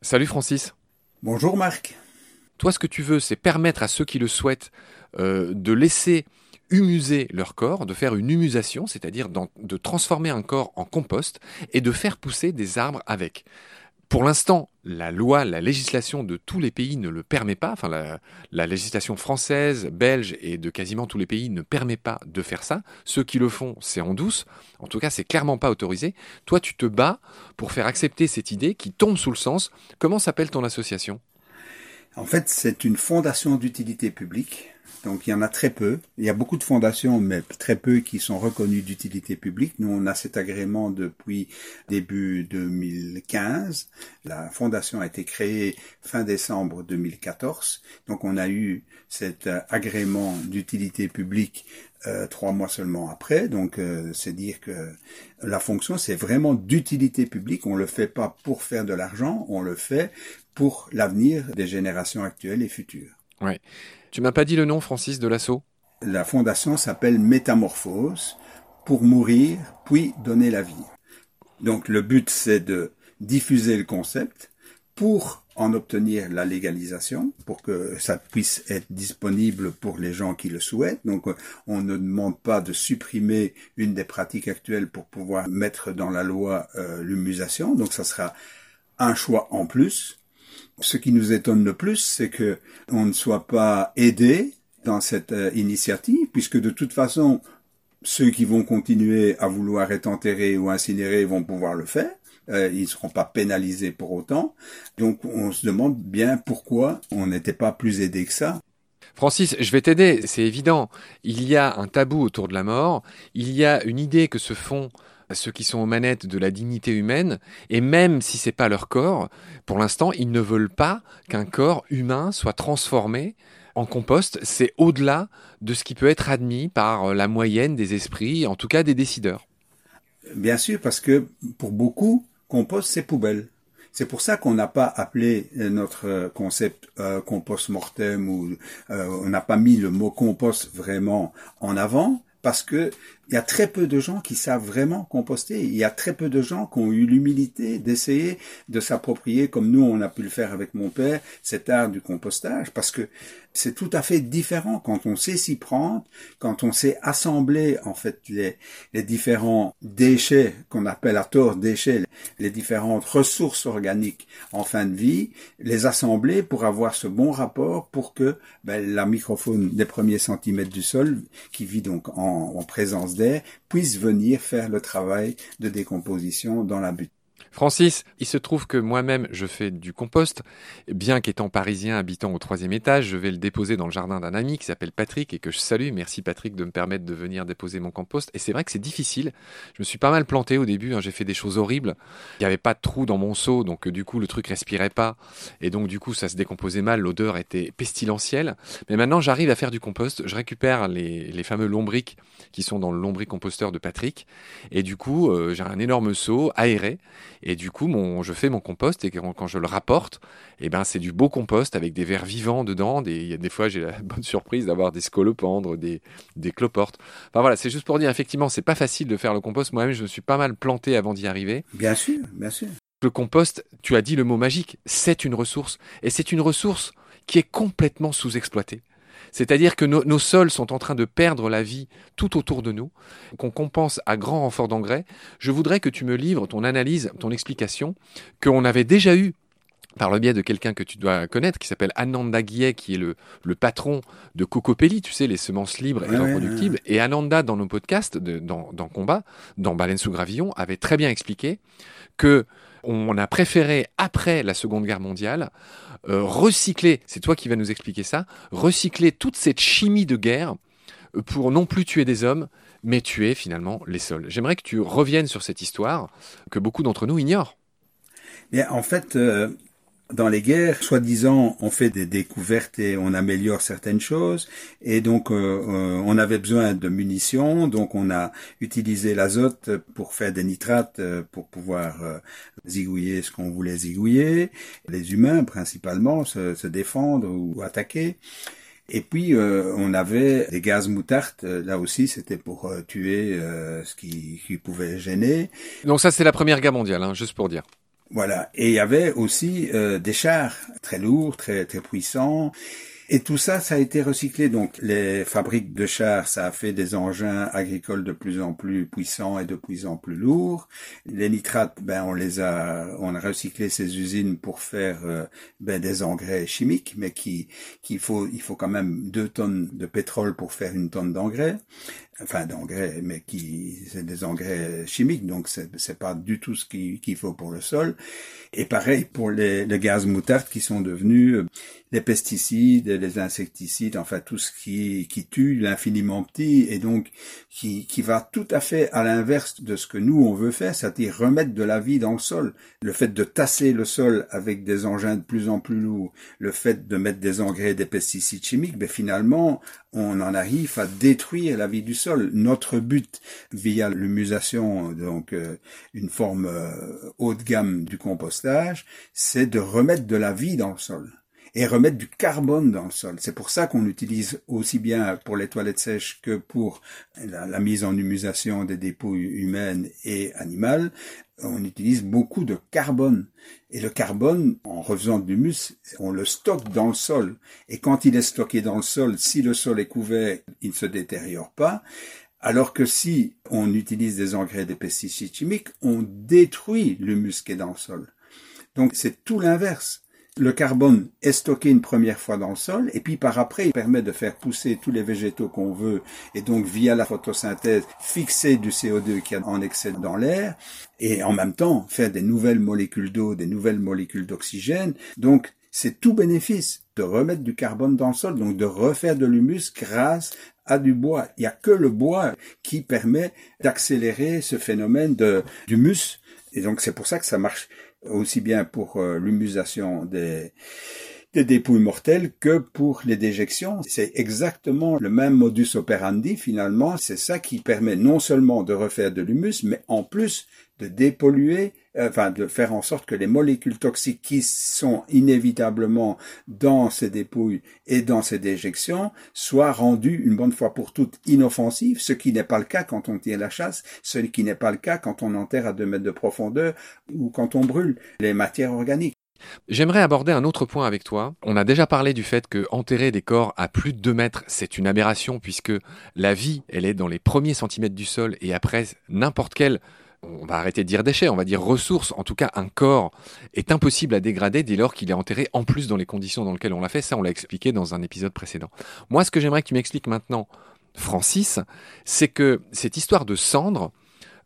Salut Francis. Bonjour Marc. Toi, ce que tu veux, c'est permettre à ceux qui le souhaitent euh, de laisser humuser leur corps, de faire une humusation, c'est-à-dire de transformer un corps en compost et de faire pousser des arbres avec. Pour l'instant, la loi, la législation de tous les pays ne le permet pas. Enfin, la, législation française, belge et de quasiment tous les pays ne permet pas de faire ça. Ceux qui le font, c'est en douce. En tout cas, c'est clairement pas autorisé. Toi, tu te bats pour faire accepter cette idée qui tombe sous le sens. Comment s'appelle ton association? En fait, c'est une fondation d'utilité publique donc il y en a très peu. Il y a beaucoup de fondations, mais très peu qui sont reconnues d'utilité publique. Nous, on a cet agrément depuis début 2015. La fondation a été créée fin décembre 2014. Donc on a eu cet agrément d'utilité publique euh, trois mois seulement après. Donc euh, c'est dire que la fonction, c'est vraiment d'utilité publique. On le fait pas pour faire de l'argent, on le fait pour l'avenir des générations actuelles et futures. Ouais. Tu m'as pas dit le nom, Francis, de l'assaut La fondation s'appelle Métamorphose, pour mourir, puis donner la vie. Donc le but, c'est de diffuser le concept pour en obtenir la légalisation, pour que ça puisse être disponible pour les gens qui le souhaitent. Donc on ne demande pas de supprimer une des pratiques actuelles pour pouvoir mettre dans la loi euh, l'humusation. Donc ça sera un choix en plus ce qui nous étonne le plus, c'est que on ne soit pas aidé dans cette euh, initiative, puisque de toute façon, ceux qui vont continuer à vouloir être enterrés ou incinérés vont pouvoir le faire. Euh, ils ne seront pas pénalisés pour autant. Donc on se demande bien pourquoi on n'était pas plus aidé que ça. Francis, je vais t'aider, c'est évident. Il y a un tabou autour de la mort, il y a une idée que se font ceux qui sont aux manettes de la dignité humaine, et même si c'est pas leur corps, pour l'instant, ils ne veulent pas qu'un corps humain soit transformé en compost. C'est au-delà de ce qui peut être admis par euh, la moyenne des esprits, en tout cas des décideurs. Bien sûr, parce que pour beaucoup, compost, c'est poubelle. C'est pour ça qu'on n'a pas appelé euh, notre euh, concept compost mortem ou on n'a pas mis le mot compost vraiment en avant parce que il y a très peu de gens qui savent vraiment composter. Il y a très peu de gens qui ont eu l'humilité d'essayer de s'approprier, comme nous on a pu le faire avec mon père, cet art du compostage, parce que c'est tout à fait différent quand on sait s'y prendre, quand on sait assembler en fait les, différents déchets qu'on appelle à tort déchets, les différentes ressources organiques en fin de vie, les assembler pour avoir ce bon rapport pour que ben, la microfaune des premiers centimètres du sol, qui vit donc en, en présence puisse venir faire le travail de décomposition dans la butte. Francis, il se trouve que moi-même, je fais du compost. Bien qu'étant parisien habitant au troisième étage, je vais le déposer dans le jardin d'un ami qui s'appelle Patrick et que je salue. Merci Patrick de me permettre de venir déposer mon compost. Et c'est vrai que c'est difficile. Je me suis pas mal planté au début. Hein. J'ai fait des choses horribles. Il n'y avait pas de trou dans mon seau, donc euh, du coup, le truc respirait pas. Et donc, du coup, ça se décomposait mal. L'odeur était pestilentielle. Mais maintenant, j'arrive à faire du compost. Je récupère les, fameux lombrics qui sont dans le lombricomposteur de Patrick. Et du coup, euh, j'ai un énorme seau aéré. Et du coup, mon, je fais mon compost et quand, je le rapporte, eh ben, c'est du beau compost avec des vers vivants dedans. Des, y a des fois, j'ai la bonne surprise d'avoir des scolopendres, des, des cloportes. Enfin voilà, c'est juste pour dire, effectivement, c'est pas facile de faire le compost. Moi-même, je me suis pas mal planté avant d'y arriver. Bien sûr, bien sûr. Le compost, tu as dit le mot magique, c'est une ressource. Et c'est une ressource qui est complètement sous-exploitée. C'est-à-dire que nos sols sont en train de perdre la vie tout autour de nous, qu'on compense à grand renfort d'engrais. Je voudrais que tu me livres ton analyse, ton explication, qu'on avait déjà eu par le biais de quelqu'un que tu dois connaître, qui s'appelle Ananda Guillet, qui est le, patron de Cocopelli, tu sais, les semences libres et reproductibles. Et Ananda, dans nos podcasts, dans, dans Combat, dans Baleine sous Gravillon, avait très bien expliqué que on a préféré, après la Seconde Guerre mondiale, euh, recycler, c'est toi qui vas nous expliquer ça, recycler toute cette chimie de guerre euh, pour non plus tuer des hommes, mais tuer finalement les sols. J'aimerais que tu reviennes sur cette histoire que beaucoup d'entre nous ignorent. Bien, en fait, euh, dans les guerres, soi-disant, on fait des découvertes et on améliore certaines choses, et donc euh, euh, on avait besoin de munitions, donc on a utilisé l'azote pour faire des nitrates euh, pour pouvoir zigouiller ce qu'on voulait zigouiller, les humains principalement se, se défendre ou attaquer. Et puis euh, on avait des gaz moutardes. Là aussi, c'était pour tuer ce qui, qui, pouvait gêner. Donc ça, c'est la Première Guerre mondiale, hein, juste pour dire. Voilà. Et il y avait aussi des chars très lourds, très très puissants. Et tout ça, ça a été recyclé. Donc, les fabriques de chars, ça a fait des engins agricoles de plus en plus puissants et de plus en plus lourds. Les nitrates, ben, on les a, on a recyclé ces usines pour faire euh, ben, des engrais chimiques, mais qui, qu'il faut, il faut quand même deux tonnes de pétrole pour faire une tonne d'engrais enfin d'engrais, mais qui c'est des engrais chimiques, donc c'est c'est pas du tout ce qu'il faut pour le sol. Et pareil pour les, les gaz moutardes qui sont devenus les pesticides, les insecticides, enfin tout ce qui tue l'infiniment petit et donc qui qui va tout à fait à l'inverse de ce que nous on veut faire, c'est-à-dire remettre de la vie dans le sol. Le fait de tasser le sol avec des engins de plus en plus lourds, le fait de mettre des engrais, des pesticides chimiques, ben finalement on en arrive à détruire la vie du sol. Notre but via l'humusation, donc euh, une forme euh, haut de gamme du compostage, c'est de remettre de la vie dans le sol et remettre du carbone dans le sol. C'est pour ça qu'on utilise aussi bien pour les toilettes sèches que pour la, mise en humusation des dépôts humaines et animales on utilise beaucoup de carbone. Et le carbone, en refaisant de l'humus, on le stocke dans le sol. Et quand il est stocké dans le sol, si le sol est couvert, il ne se détériore pas. Alors que si on utilise des engrais, des pesticides chimiques, on détruit l'humus qui est dans le sol. Donc c'est tout l'inverse le carbone est stocké une première fois dans le sol et puis par après il permet de faire pousser tous les végétaux qu'on veut et donc via la photosynthèse fixer du CO2 qui a en excès dans l'air et en même temps faire des nouvelles molécules d'eau, des nouvelles molécules d'oxygène. Donc c'est tout bénéfice de remettre du carbone dans le sol, donc de refaire de l'humus grâce à du bois. Il n'y a que le bois qui permet d'accélérer ce phénomène d'humus. Et donc c'est pour ça que ça marche aussi bien pour euh, l'humusation des, des dépouilles mortelles que pour les déjections. C'est exactement le même modus operandi finalement. C'est ça qui permet non seulement de refaire de l'humus, mais en plus de dépolluer, euh, enfin de faire en sorte que les molécules toxiques qui sont inévitablement dans ces dépouilles et dans ces déjections soient rendues une bonne fois pour toutes inoffensives, ce qui n'est pas le cas quand on tient la chasse, ce qui n'est pas le cas quand on enterre à deux mètres de profondeur ou quand on brûle les matières organiques. J'aimerais aborder un autre point avec toi. On a déjà parlé du fait que enterrer des corps à plus de 2 mètres, c'est une aberration puisque la vie, elle est dans les premiers centimètres du sol et après n'importe quel on va arrêter de dire déchets, on va dire ressources. En tout cas, un corps est impossible à dégrader dès lors qu'il est enterré en plus dans les conditions dans lesquelles on l'a fait. Ça, on l'a expliqué dans un épisode précédent. Moi, ce que j'aimerais que tu m'expliques maintenant, Francis, c'est que cette histoire de cendres,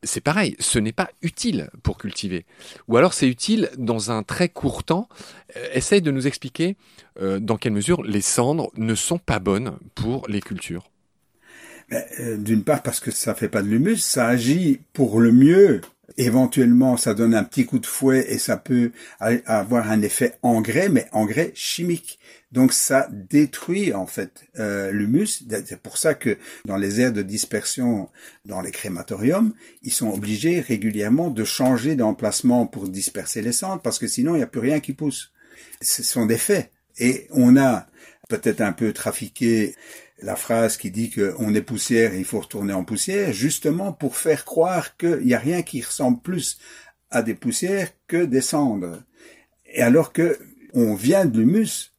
c'est pareil, ce n'est pas utile pour cultiver. Ou alors c'est utile dans un très court temps. Euh, essaye de nous expliquer euh, dans quelle mesure les cendres ne sont pas bonnes pour les cultures. Euh, d'une part parce que ça fait pas de l'humus, ça agit pour le mieux. Éventuellement, ça donne un petit coup de fouet et ça peut avoir un effet engrais, mais engrais chimique. Donc ça détruit en fait euh, l'humus. C'est pour ça que dans les aires de dispersion dans les crématoriums, ils sont obligés régulièrement de changer d'emplacement pour disperser les cendres parce que sinon il n'y a plus rien qui pousse. Ce sont des faits. Et on a peut-être un peu trafiqué la phrase qui dit qu'on est poussière et il faut retourner en poussière, justement pour faire croire qu'il n'y a rien qui ressemble plus à des poussières que des cendres. Et alors que on vient de l'humus,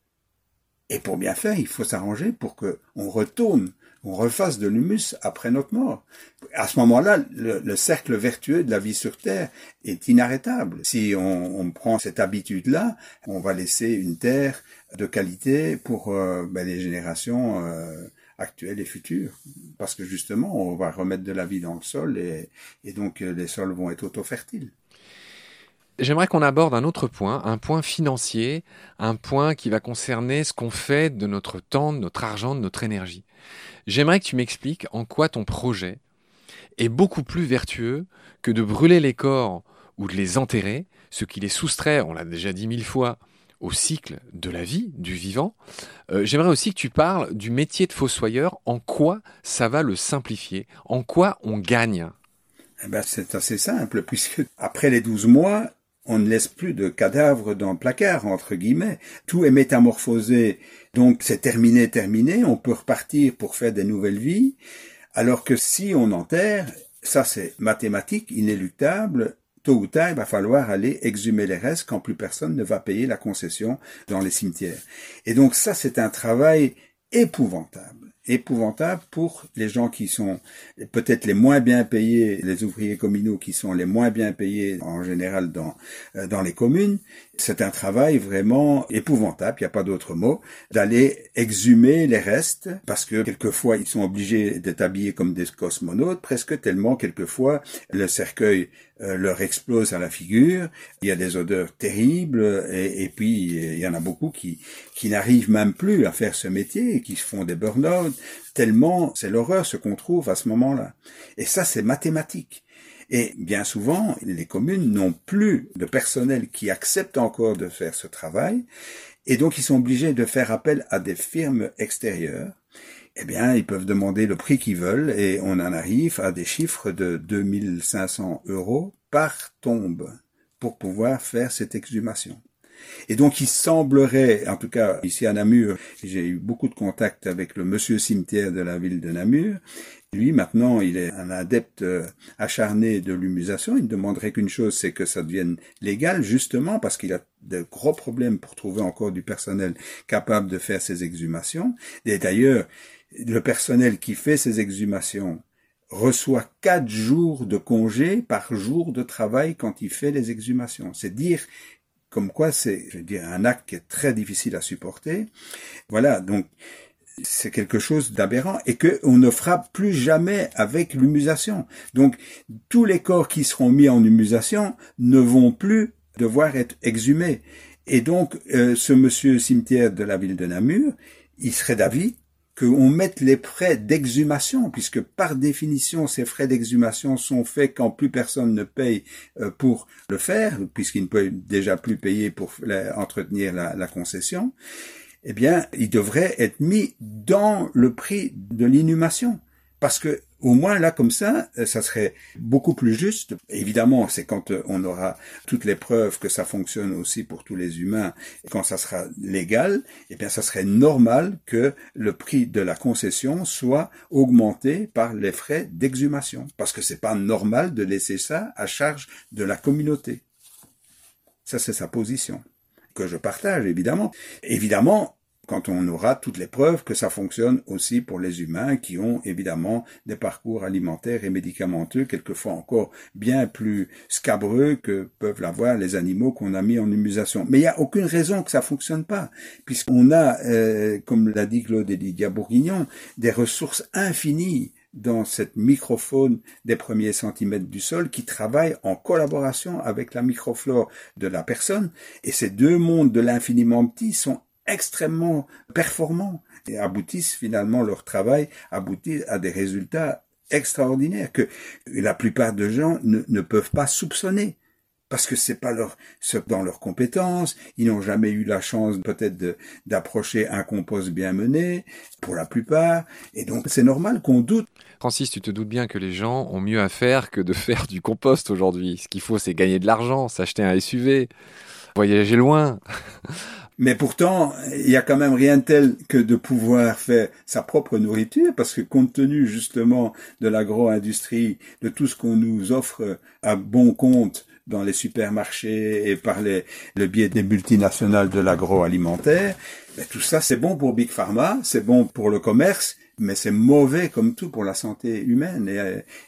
et pour bien faire, il faut s'arranger pour que on retourne, on refasse de l'humus après notre mort. À ce moment-là, le, cercle vertueux de la vie sur Terre est inarrêtable. Si on, prend cette habitude-là, on va laisser une terre de qualité pour euh, ben, les générations euh, actuelles et futures. Parce que justement, on va remettre de la vie dans le sol et, et donc euh, les sols vont être auto-fertiles. J'aimerais qu'on aborde un autre point, un point financier, un point qui va concerner ce qu'on fait de notre temps, de notre argent, de notre énergie. J'aimerais que tu m'expliques en quoi ton projet est beaucoup plus vertueux que de brûler les corps ou de les enterrer, ce qui les soustrait, on l'a déjà dit mille fois, au cycle de la vie, du vivant. Euh, j'aimerais aussi que tu parles du métier de fossoyeur, en quoi ça va le simplifier, en quoi on gagne? Eh ben, c'est assez simple, puisque après les 12 mois, on ne laisse plus de cadavres dans le placard, entre guillemets. Tout est métamorphosé. Donc c'est terminé, terminé. On peut repartir pour faire des nouvelles vies. Alors que si on enterre, ça c'est mathématique, inéluctable, tôt ou tard, il va falloir aller exhumer les restes quand plus personne ne va payer la concession dans les cimetières. Et donc ça, c'est un travail épouvantable épouvantable pour les gens qui sont peut-être les moins bien payés, les ouvriers communaux qui sont les moins bien payés en général dans euh, dans les communes. C'est un travail vraiment épouvantable, il n'y a pas d'autre mot, d'aller exhumer les restes parce que quelquefois ils sont obligés d'être habillés comme des cosmonautes, presque tellement quelquefois le cercueil euh, leur explose à la figure, il y a des odeurs terribles, et, et puis il y en a beaucoup qui, qui n'arrivent même plus à faire ce métier, qui se font des burn-out, tellement c'est l'horreur ce qu'on trouve à ce moment-là. Et ça, c'est mathématique. Et bien souvent, les communes n'ont plus de personnel qui accepte encore de faire ce travail, et donc ils sont obligés de faire appel à des firmes extérieures eh bien, ils peuvent demander le prix qu'ils veulent et on en arrive à des chiffres de 2500 euros par tombe pour pouvoir faire cette exhumation. Et donc, il semblerait, en tout cas ici à Namur, j'ai eu beaucoup de contacts avec le monsieur cimetière de la ville de Namur. Lui, maintenant, il est un adepte euh, acharné de l'humusation. Il ne demanderait qu'une chose, c'est que ça devienne légal, justement, parce qu'il a de gros problèmes pour trouver encore du personnel capable de faire ces exhumations. Et d'ailleurs, le personnel qui fait ces exhumations reçoit quatre jours de congé par jour de travail quand il fait les exhumations. C'est dire comme quoi c'est, je veux dire, un acte qui est très difficile à supporter. Voilà, donc c'est quelque chose d'aberrant et que on ne fera plus jamais avec l'humusation. Donc tous les corps qui seront mis en humusation ne vont plus devoir être exhumés. Et donc euh, ce monsieur cimetière de la ville de Namur, il serait d'avis qu'on mette les frais d'exhumation, puisque par définition, ces frais d'exhumation sont faits quand plus personne ne paye euh, pour le faire, puisqu'il ne peut déjà plus payer pour entretenir la concession, eh bien, il devrait être mis dans le prix de l'inhumation. Parce que au moins là comme ça, euh, ça serait beaucoup plus juste. Évidemment, c'est quand euh, on aura toutes les preuves que ça fonctionne aussi pour tous les humains, quand ça sera légal, eh bien ça serait normal que le prix de la concession soit augmenté par les frais d'exhumation, parce que c'est pas normal de laisser ça à charge de la communauté. Ça c'est sa position que je partage évidemment. Évidemment, quand on aura toutes les preuves que ça fonctionne aussi pour les humains qui ont évidemment des parcours alimentaires et médicamenteux quelquefois encore bien plus scabreux que peuvent l'avoir les animaux qu'on a mis en humusation. Mais il n'y a aucune raison que ça fonctionne pas, puisqu'on a, euh, comme l'a dit Claude Lydia Bourguignon, des ressources infinies dans cette microfaune des premiers centimètres du sol qui travaille en collaboration avec la microflore de la personne. Et ces deux mondes de l'infiniment petit sont extrêmement performants et aboutissent finalement leur travail aboutit à des résultats extraordinaires que la plupart de gens ne, peuvent pas soupçonner parce que c'est pas leur dans leurs compétences, ils n'ont jamais eu la chance peut-être d'approcher un compost bien mené pour la plupart et donc c'est normal qu'on doute. Francis, tu te doutes bien que les gens ont mieux à faire que de faire du compost aujourd'hui. Ce qu'il faut c'est gagner de l'argent, s'acheter un SUV, voyager loin. Mais pourtant, il y a quand même rien de tel que de pouvoir faire sa propre nourriture, parce que compte tenu justement de l'agro-industrie, de tout ce qu'on nous offre à bon compte dans les supermarchés et par le biais des multinationales de l'agroalimentaire, ben tout ça c'est bon pour Big Pharma, c'est bon pour le commerce, mais c'est mauvais comme tout pour la santé humaine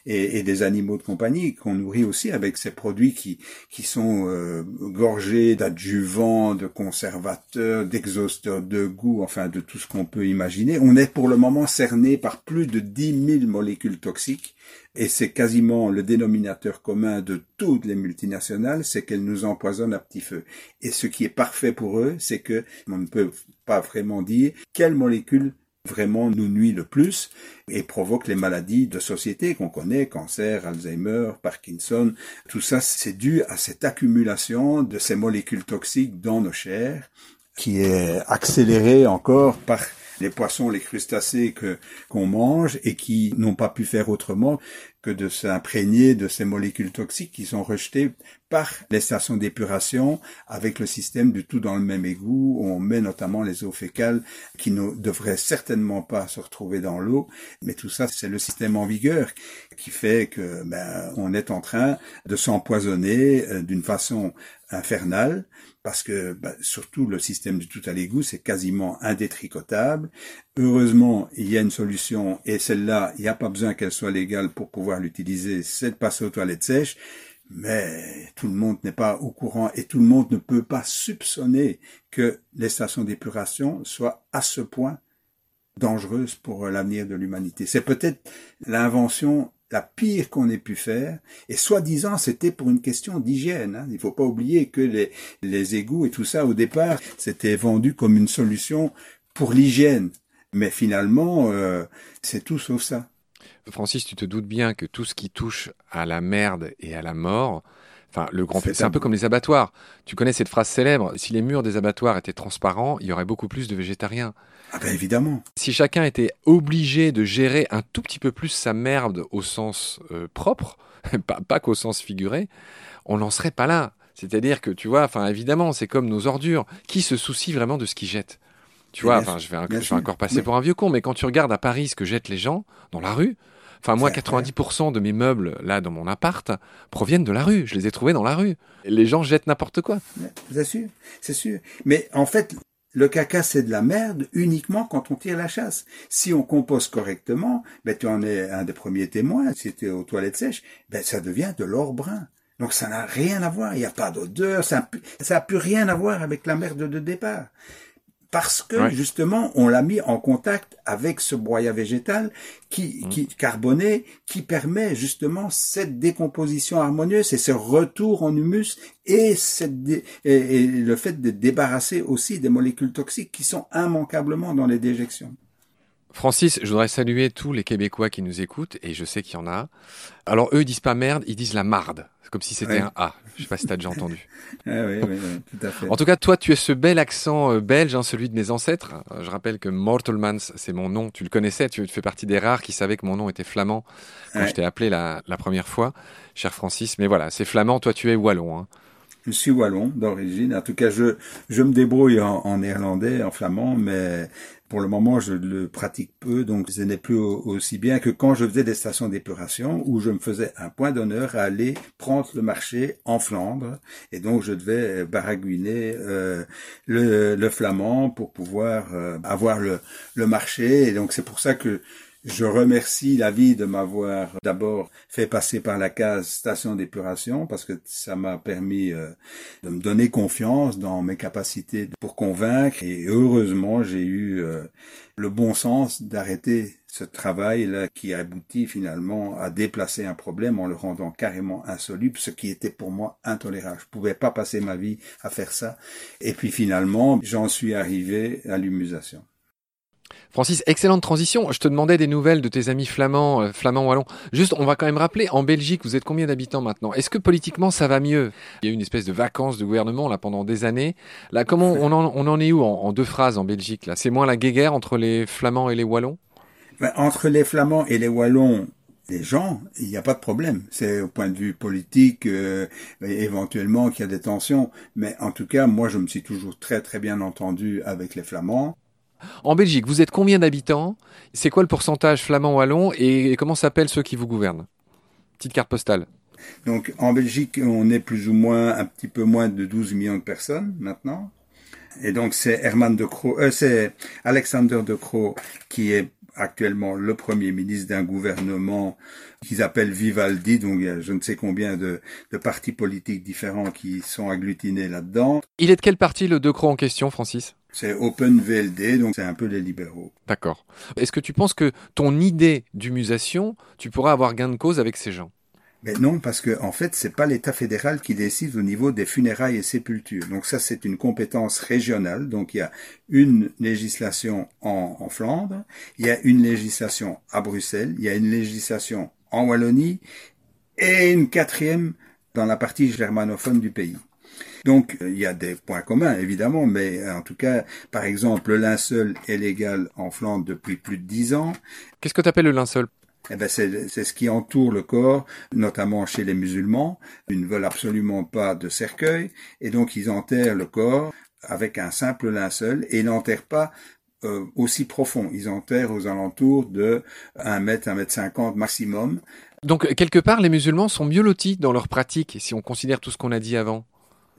et, des animaux de compagnie qu'on nourrit aussi avec ces produits qui, qui sont euh, gorgés d'adjuvants, de conservateurs, d'exhausteurs de goût, enfin de tout ce qu'on peut imaginer. On est pour le moment cerné par plus de 10 000 molécules toxiques et c'est quasiment le dénominateur commun de toutes les multinationales, c'est qu'elles nous empoisonnent à petit feu. Et ce qui est parfait pour eux, c'est que on ne peut pas vraiment dire quelle molécule vraiment nous nuit le plus et provoque les maladies de société qu'on connaît, cancer, Alzheimer, Parkinson. Tout ça, c'est dû à cette accumulation de ces molécules toxiques dans nos chairs qui est accélérée encore par les poissons, les crustacés que qu'on mange et qui n'ont pas pu faire autrement que de s'imprégner de ces molécules toxiques qui sont rejetées par les stations d'épuration avec le système du tout dans le même égout où on met notamment les eaux fécales qui ne devraient certainement pas se retrouver dans l'eau. Mais tout ça, c'est le système en vigueur qui fait que ben, on est en train de s'empoisonner euh, d'une façon infernale parce que bah, surtout le système du tout à l'égout, c'est quasiment indétricotable. Heureusement, il y a une solution, et celle-là, il n'y a pas besoin qu'elle soit légale pour pouvoir l'utiliser, c'est de passer aux toilettes sèches, mais tout le monde n'est pas au courant et tout le monde ne peut pas soupçonner que les stations d'épuration soient à ce point dangereuses pour l'avenir de l'humanité. C'est peut-être l'invention la pire qu'on ait pu faire. Et soi-disant, c'était pour une question d'hygiène. Hein. Il ne faut pas oublier que les, les égouts et tout ça, au départ, c'était vendu comme une solution pour l'hygiène. Mais finalement, euh, c'est tout sauf ça. Francis, tu te doutes bien que tout ce qui touche à la merde et à la mort, Enfin, le grand c'est un peu comme les abattoirs. Tu connais cette phrase célèbre si les murs des abattoirs étaient transparents, il y aurait beaucoup plus de végétariens. Ah ben évidemment. Si chacun était obligé de gérer un tout petit peu plus sa merde au sens euh, propre, pas, pas qu'au sens figuré, on n'en serait pas là. C'est-à-dire que tu vois, enfin évidemment, c'est comme nos ordures. Qui se soucie vraiment de ce qu'ils jettent Tu vois, enfin je vais, encore passer pour un vieux con, mais quand tu regardes à Paris ce que jettent les gens dans la rue, Enfin, moi, 90% de mes meubles, là, dans mon appart, proviennent de la rue. Je les ai trouvés dans la rue. Les gens jettent n'importe quoi. C'est sûr, c'est sûr. Mais en fait, le caca, c'est de la merde uniquement quand on tire la chasse. Si on compose correctement, ben, tu en es un des premiers témoins. Si tu es aux toilettes sèches, ben, ça devient de l'or brun. Donc ça n'a rien à voir. Il n'y a pas d'odeur. Ça n'a plus rien à voir avec la merde de départ parce que justement on l'a mis en contact avec ce broyat végétal qui, mmh. qui carboné qui permet justement cette décomposition harmonieuse et ce retour en humus et, cette et le fait de débarrasser aussi des molécules toxiques qui sont immanquablement dans les déjections. Francis, je voudrais saluer tous les Québécois qui nous écoutent, et je sais qu'il y en a. Alors eux, ils disent pas merde, ils disent la marde. C'est comme si c'était un A. Je sais pas si t'as déjà entendu. ah oui, oui, tout à fait. En tout cas, toi, tu as ce bel accent euh, belge, hein, celui de mes ancêtres. Euh, je rappelle que Mortelmans, c'est mon nom. Tu le connaissais, tu fais partie des rares qui savaient que mon nom était flamand quand je t'ai appelé la, la, première fois, cher Francis. Mais voilà, c'est flamand, toi tu es wallon. Hein. Je suis wallon d'origine. En tout cas, je, je me débrouille en, néerlandais, en flamand, mais pour le moment, je le pratique peu, donc ce n'est plus aussi bien que quand je faisais des stations d'épuration où je me faisais un point d'honneur à aller prendre le marché en Flandre, et donc je devais baragouiner euh, le, le, flamand pour pouvoir euh, avoir le, le marché, et donc c'est pour ça que je remercie la vie de m'avoir d'abord fait passer par la case station d'épuration parce que ça m'a permis euh, de me donner confiance dans mes capacités pour convaincre et heureusement j'ai eu euh, le bon sens d'arrêter ce travail-là qui aboutit finalement à déplacer un problème en le rendant carrément insoluble, ce qui était pour moi intolérable. Je pouvais pas passer ma vie à faire ça. Et puis finalement, j'en suis arrivé à l'humusation. Francis, excellente transition. Je te demandais des nouvelles de tes amis flamands, euh, flamands wallons. Juste, on va quand même rappeler, en Belgique, vous êtes combien d'habitants maintenant? Est-ce que politiquement ça va mieux? Il y a eu une espèce de vacances de gouvernement là pendant des années. Là, comment on en, on en est où en, deux phrases en Belgique là? C'est moins la guéguerre entre les flamands et les wallons? Ben, Entre les flamands et les wallons, les gens, il n'y a pas de problème. C'est au point de vue politique, euh, éventuellement qu'il y a des tensions, mais en tout cas, moi, je me suis toujours très très bien entendu avec les Flamands. En Belgique, vous êtes combien d'habitants? C'est quoi le pourcentage flamand-wallon et comment s'appellent ceux qui vous gouvernent? Petite carte postale. Donc en Belgique, on est plus ou moins un petit peu moins de 12 millions de personnes maintenant. Et donc c'est Herman de Croo, euh, c'est Alexander de Croo qui est actuellement le premier ministre d'un gouvernement qu'ils appellent Vivaldi, donc il y a je ne sais combien de, de partis politiques différents qui sont agglutinés là-dedans. Il est de quel parti le De Croo en question, Francis? C'est Open VLD, donc c'est un peu les libéraux. D'accord. Est-ce que tu penses que ton idée d'humusation, tu pourras avoir gain de cause avec ces gens? Mais non, parce que en fait, c'est pas l'État fédéral qui décide au niveau des funérailles et sépultures. Donc ça, c'est une compétence régionale. Donc il y a une législation en, en, Flandre, il y a une législation à Bruxelles, il y a une législation en Wallonie et une quatrième dans la partie germanophone du pays. Donc il y a des points communs évidemment, mais en tout cas, par exemple, le linceul est légal en Flandre depuis plus de dix ans. Qu'est-ce que tu appelles le linceul? Eh ben c'est ce qui entoure le corps, notamment chez les musulmans. Ils ne veulent absolument pas de cercueil, et donc ils enterrent le corps avec un simple linceul, et ils n'enterrent pas euh, aussi profond. Ils enterrent aux alentours de 1 mètre, 1 mètre 50 maximum. Donc quelque part, les musulmans sont mieux lotis dans leur pratique, si on considère tout ce qu'on a dit avant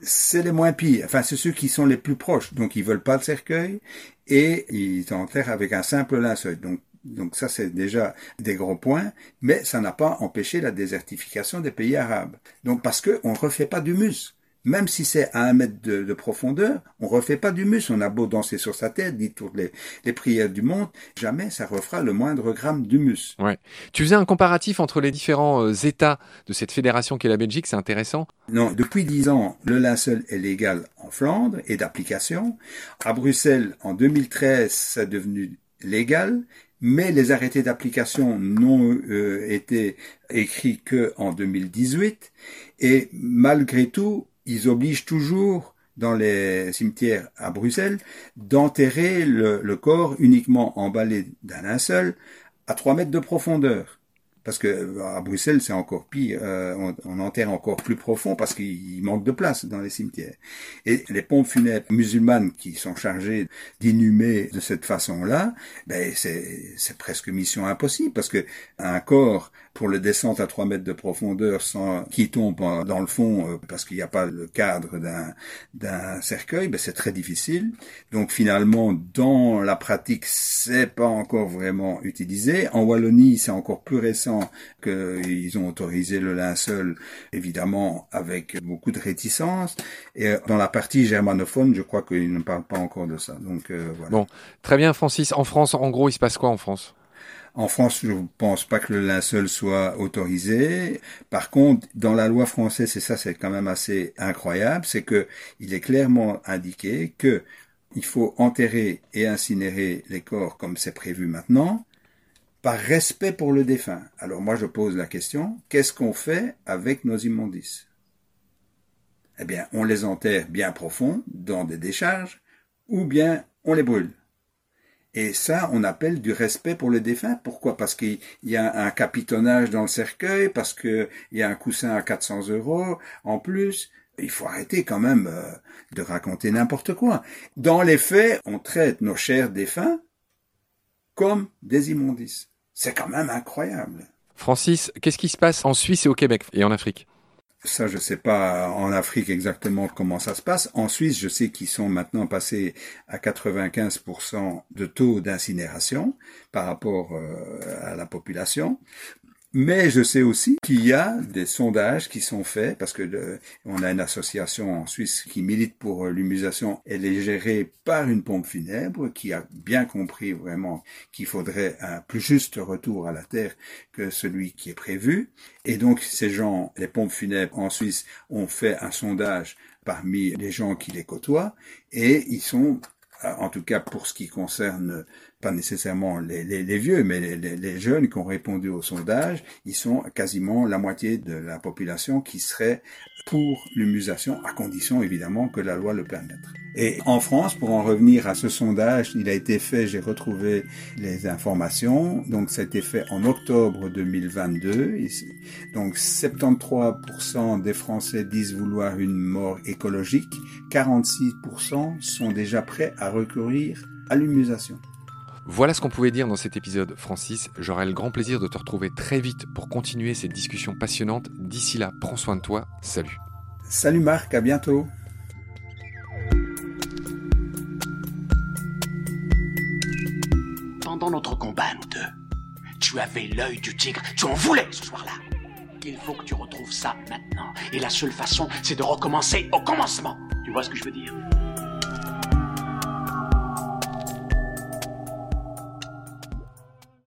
c'est les moins pires. Enfin, c'est ceux qui sont les plus proches. Donc, ils veulent pas de cercueil et ils enterrent avec un simple linceul. Donc, donc ça, c'est déjà des gros points, mais ça n'a pas empêché la désertification des pays arabes. Donc, parce qu'on ne refait pas d'humus. Même si c'est à un mètre de, profondeur, on refait pas d'humus. On a beau danser sur sa tête, dit toutes les, les prières du monde, jamais ça refera le moindre gramme d'humus. Ouais. Tu faisais un comparatif entre les différents euh, États de cette fédération qu'est la Belgique, c'est intéressant. Non, depuis dix ans, le linceul est légal en Flandre et d'application. À Bruxelles, en 2013, c'est devenu légal mais les arrêtés d'application n'ont euh, été écrits que en 2018 et malgré tout ils obligent toujours dans les cimetières à Bruxelles d'enterrer le, corps uniquement emballé d'un linceul à 3 mètres de profondeur. Parce que à Bruxelles, c'est encore pire, euh, on, enterre encore plus profond parce qu'il manque de place dans les cimetières. Et les pompes funèbres musulmanes qui sont chargées d'inhumer de cette façon-là, ben c'est presque mission impossible parce que un corps pour le descente à 3 mètres de profondeur sans qui tombe dans le fond euh, parce qu'il n'y a pas le cadre d'un d'un cercueil, ben c'est très difficile. Donc finalement, dans la pratique, c'est pas encore vraiment utilisé. En Wallonie, c'est encore plus récent qu'ils ont autorisé le linceul, évidemment avec beaucoup de réticence. Et euh, dans la partie germanophone, je crois qu'ils ne parlent pas encore de ça. Donc euh, voilà. Bon, très bien, Francis. En France, en gros, il se passe quoi en France? En France, je ne pense pas que le linceul soit autorisé. Par contre, dans la loi française, et ça c'est quand même assez incroyable, c'est que il est clairement indiqué que il faut enterrer et incinérer les corps comme c'est prévu maintenant, par respect pour le défunt. Alors moi je pose la question, qu'est-ce qu'on fait avec nos immondices? Eh bien, on les enterre bien profond, dans des décharges, ou bien on les brûle. Et ça, on appelle du respect pour le défunt. Pourquoi? Parce qu'il y a un capitonnage dans le cercueil, parce qu'il y a un coussin à 400 euros en plus. Il faut arrêter quand même euh, de raconter n'importe quoi. Dans les faits, on traite nos chers défunts comme des immondices. C'est quand même incroyable. Francis, qu'est-ce qui se passe en Suisse et au Québec et en Afrique? Ça, je sais pas en Afrique exactement comment ça se passe. En Suisse, je sais qu'ils sont maintenant passés à 95% de taux d'incinération par rapport euh, à la population. Mais je sais aussi qu'il y a des sondages qui sont faits parce que on a une association en Suisse qui milite pour l'humusation. Elle est gérée par une pompe funèbre qui a bien compris vraiment qu'il faudrait un plus juste retour à la terre que celui qui est prévu. Et donc ces gens, les pompes funèbres en Suisse, ont fait un sondage parmi les gens qui les côtoient et ils sont en tout cas pour ce qui concerne pas nécessairement les, vieux, mais les, les, jeunes qui ont répondu au sondage, ils sont quasiment la moitié de la population qui serait pour l'humusation, à condition évidemment que la loi le permette. Et en France, pour en revenir à ce sondage, il a été fait, j'ai retrouvé les informations, donc ça a été fait en octobre 2022. Donc 73% des Français disent vouloir une mort écologique, 46% sont déjà prêts à recourir à l'humusation. Voilà ce qu'on pouvait dire dans cet épisode, Francis. J'aurai le grand plaisir de te retrouver très vite pour continuer cette discussion passionnante. D'ici là, prends soin de toi. Salut. Salut Marc, à bientôt. Pendant notre combat, nous deux, tu avais l'œil du tigre. Tu en voulais ce soir-là. Il faut que tu retrouves ça maintenant. Et la seule façon, c'est de recommencer au commencement. Tu vois ce que je veux dire?